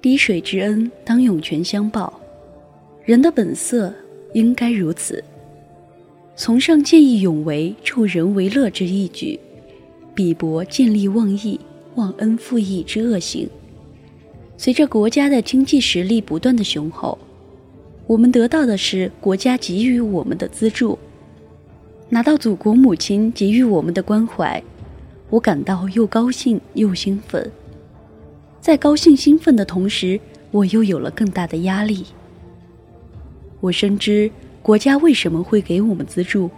滴水之恩，当涌泉相报。人的本色应该如此，崇尚见义勇为、助人为乐之义举，鄙薄见利忘义、忘恩负义之恶行。随着国家的经济实力不断的雄厚，我们得到的是国家给予我们的资助，拿到祖国母亲给予我们的关怀，我感到又高兴又兴奋。在高兴兴奋的同时，我又有了更大的压力。我深知国家为什么会给我们资助，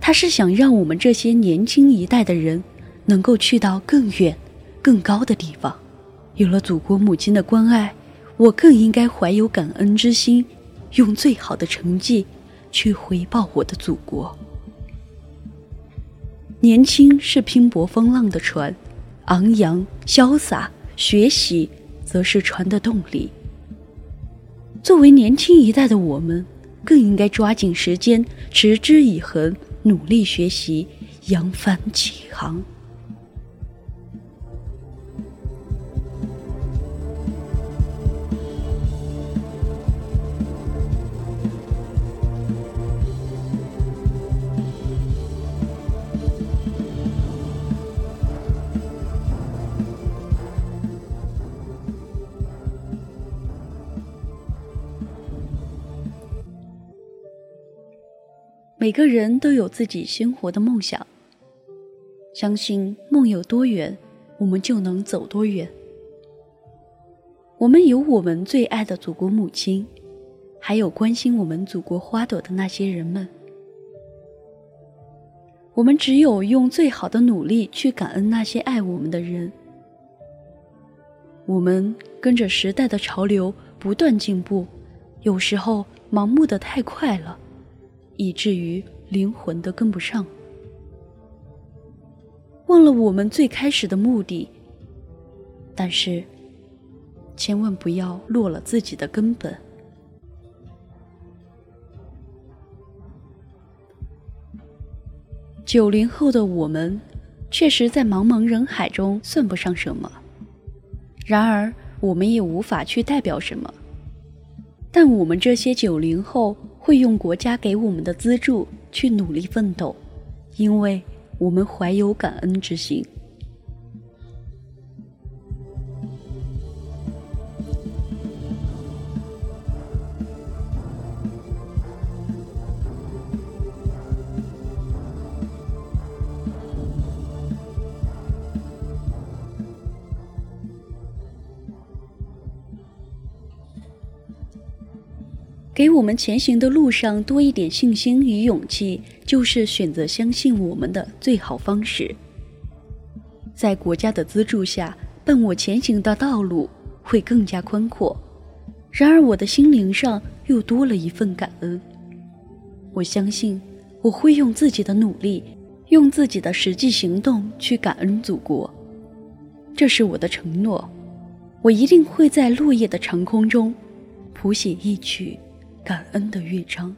他是想让我们这些年轻一代的人能够去到更远、更高的地方。有了祖国母亲的关爱，我更应该怀有感恩之心，用最好的成绩去回报我的祖国。年轻是拼搏风浪的船，昂扬潇洒；学习则是船的动力。作为年轻一代的我们，更应该抓紧时间，持之以恒，努力学习，扬帆起航。每个人都有自己鲜活的梦想，相信梦有多远，我们就能走多远。我们有我们最爱的祖国母亲，还有关心我们祖国花朵的那些人们。我们只有用最好的努力去感恩那些爱我们的人。我们跟着时代的潮流不断进步，有时候盲目的太快了。以至于灵魂都跟不上，忘了我们最开始的目的。但是，千万不要落了自己的根本。九零后的我们，确实在茫茫人海中算不上什么，然而我们也无法去代表什么。但我们这些九零后。会用国家给我们的资助去努力奋斗，因为我们怀有感恩之心。给我们前行的路上多一点信心与勇气，就是选择相信我们的最好方式。在国家的资助下，伴我前行的道路会更加宽阔。然而，我的心灵上又多了一份感恩。我相信，我会用自己的努力，用自己的实际行动去感恩祖国。这是我的承诺。我一定会在落叶的长空中，谱写一曲。感恩的乐章。